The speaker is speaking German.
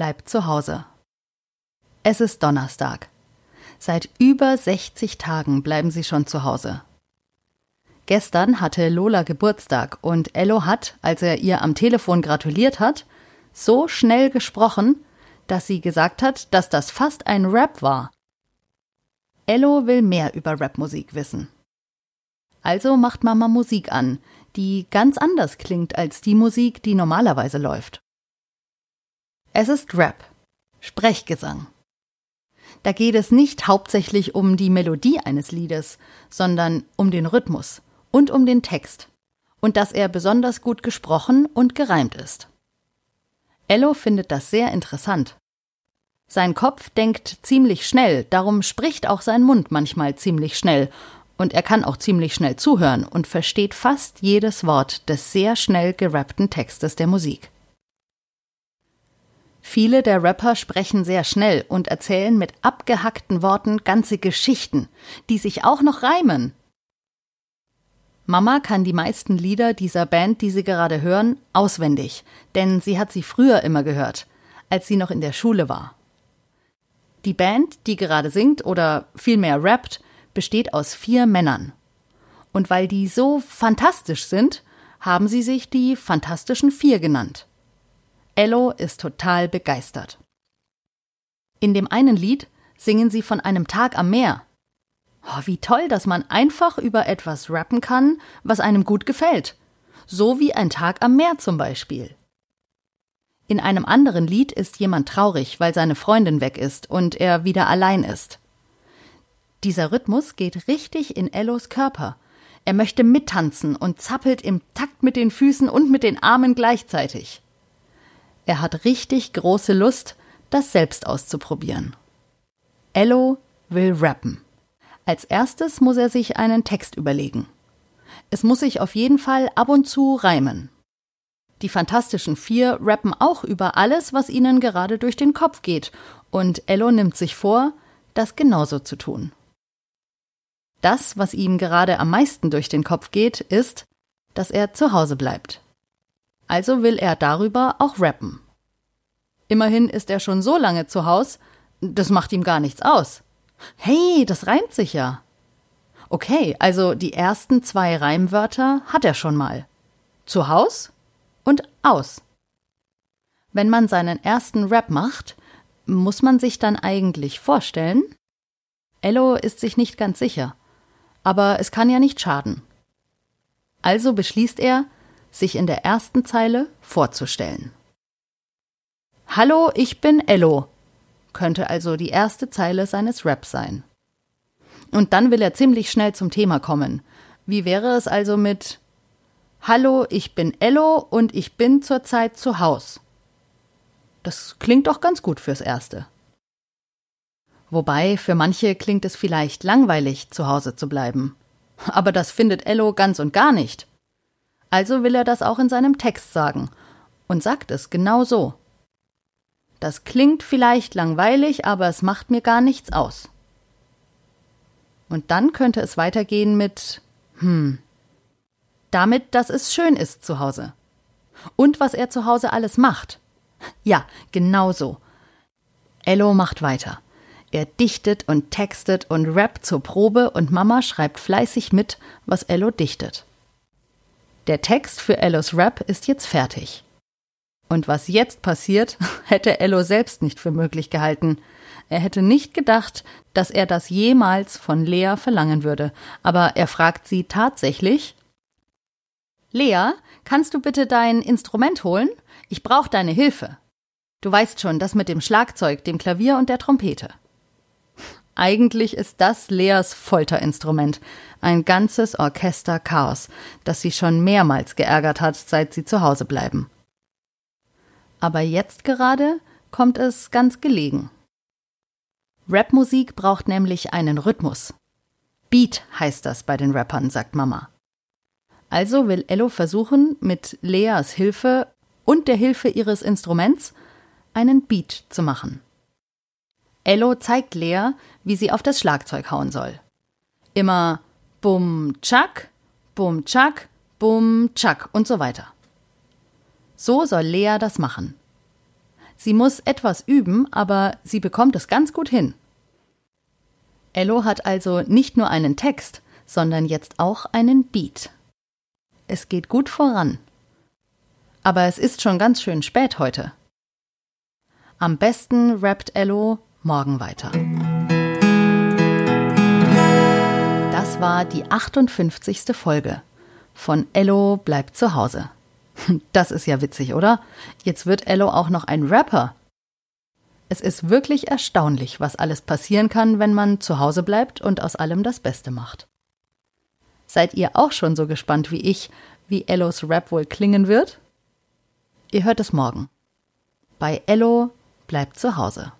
bleibt zu Hause. Es ist Donnerstag. Seit über 60 Tagen bleiben sie schon zu Hause. Gestern hatte Lola Geburtstag und Ello hat, als er ihr am Telefon gratuliert hat, so schnell gesprochen, dass sie gesagt hat, dass das fast ein Rap war. Ello will mehr über Rapmusik wissen. Also macht Mama Musik an, die ganz anders klingt als die Musik, die normalerweise läuft. Es ist Rap, Sprechgesang. Da geht es nicht hauptsächlich um die Melodie eines Liedes, sondern um den Rhythmus und um den Text und dass er besonders gut gesprochen und gereimt ist. Ello findet das sehr interessant. Sein Kopf denkt ziemlich schnell, darum spricht auch sein Mund manchmal ziemlich schnell, und er kann auch ziemlich schnell zuhören und versteht fast jedes Wort des sehr schnell gerappten Textes der Musik. Viele der Rapper sprechen sehr schnell und erzählen mit abgehackten Worten ganze Geschichten, die sich auch noch reimen. Mama kann die meisten Lieder dieser Band, die Sie gerade hören, auswendig, denn sie hat sie früher immer gehört, als sie noch in der Schule war. Die Band, die gerade singt oder vielmehr rappt, besteht aus vier Männern. Und weil die so fantastisch sind, haben sie sich die Fantastischen Vier genannt. Ello ist total begeistert. In dem einen Lied singen sie von einem Tag am Meer, Oh, wie toll, dass man einfach über etwas rappen kann, was einem gut gefällt. So wie ein Tag am Meer zum Beispiel. In einem anderen Lied ist jemand traurig, weil seine Freundin weg ist und er wieder allein ist. Dieser Rhythmus geht richtig in Ellos Körper. Er möchte mittanzen und zappelt im Takt mit den Füßen und mit den Armen gleichzeitig. Er hat richtig große Lust, das selbst auszuprobieren. Ello will rappen. Als erstes muss er sich einen Text überlegen. Es muss sich auf jeden Fall ab und zu reimen. Die Fantastischen Vier rappen auch über alles, was ihnen gerade durch den Kopf geht, und Ello nimmt sich vor, das genauso zu tun. Das, was ihm gerade am meisten durch den Kopf geht, ist, dass er zu Hause bleibt. Also will er darüber auch rappen. Immerhin ist er schon so lange zu Hause, das macht ihm gar nichts aus. Hey, das reimt sich ja. Okay, also die ersten zwei Reimwörter hat er schon mal. Zu Haus und aus. Wenn man seinen ersten Rap macht, muss man sich dann eigentlich vorstellen? Ello ist sich nicht ganz sicher, aber es kann ja nicht schaden. Also beschließt er, sich in der ersten Zeile vorzustellen. Hallo, ich bin Ello, könnte also die erste Zeile seines Raps sein. Und dann will er ziemlich schnell zum Thema kommen. Wie wäre es also mit Hallo, ich bin Ello und ich bin zurzeit zu Haus. Das klingt doch ganz gut fürs Erste. Wobei, für manche klingt es vielleicht langweilig, zu Hause zu bleiben. Aber das findet Ello ganz und gar nicht. Also will er das auch in seinem Text sagen und sagt es genau so. Das klingt vielleicht langweilig, aber es macht mir gar nichts aus. Und dann könnte es weitergehen mit hm. Damit, dass es schön ist zu Hause. Und was er zu Hause alles macht. Ja, genau so. Ello macht weiter. Er dichtet und textet und rappt zur Probe und Mama schreibt fleißig mit, was Ello dichtet. Der Text für Ellos Rap ist jetzt fertig. Und was jetzt passiert, hätte Ello selbst nicht für möglich gehalten. Er hätte nicht gedacht, dass er das jemals von Lea verlangen würde, aber er fragt sie tatsächlich Lea, kannst du bitte dein Instrument holen? Ich brauche deine Hilfe. Du weißt schon, das mit dem Schlagzeug, dem Klavier und der Trompete. Eigentlich ist das Leas Folterinstrument, ein ganzes Orchester Chaos, das sie schon mehrmals geärgert hat, seit sie zu Hause bleiben aber jetzt gerade kommt es ganz gelegen. Rapmusik braucht nämlich einen Rhythmus. Beat heißt das bei den Rappern, sagt Mama. Also will Ello versuchen, mit Leas Hilfe und der Hilfe ihres Instruments einen Beat zu machen. Ello zeigt Lea, wie sie auf das Schlagzeug hauen soll. Immer bum tschak, bum tschak, bum tschak und so weiter. So soll Lea das machen. Sie muss etwas üben, aber sie bekommt es ganz gut hin. Ello hat also nicht nur einen Text, sondern jetzt auch einen Beat. Es geht gut voran. Aber es ist schon ganz schön spät heute. Am besten rappt Ello morgen weiter. Das war die 58. Folge von Ello bleibt zu Hause. Das ist ja witzig, oder? Jetzt wird Ello auch noch ein Rapper. Es ist wirklich erstaunlich, was alles passieren kann, wenn man zu Hause bleibt und aus allem das Beste macht. Seid ihr auch schon so gespannt wie ich, wie Ellos Rap wohl klingen wird? Ihr hört es morgen. Bei Ello bleibt zu Hause.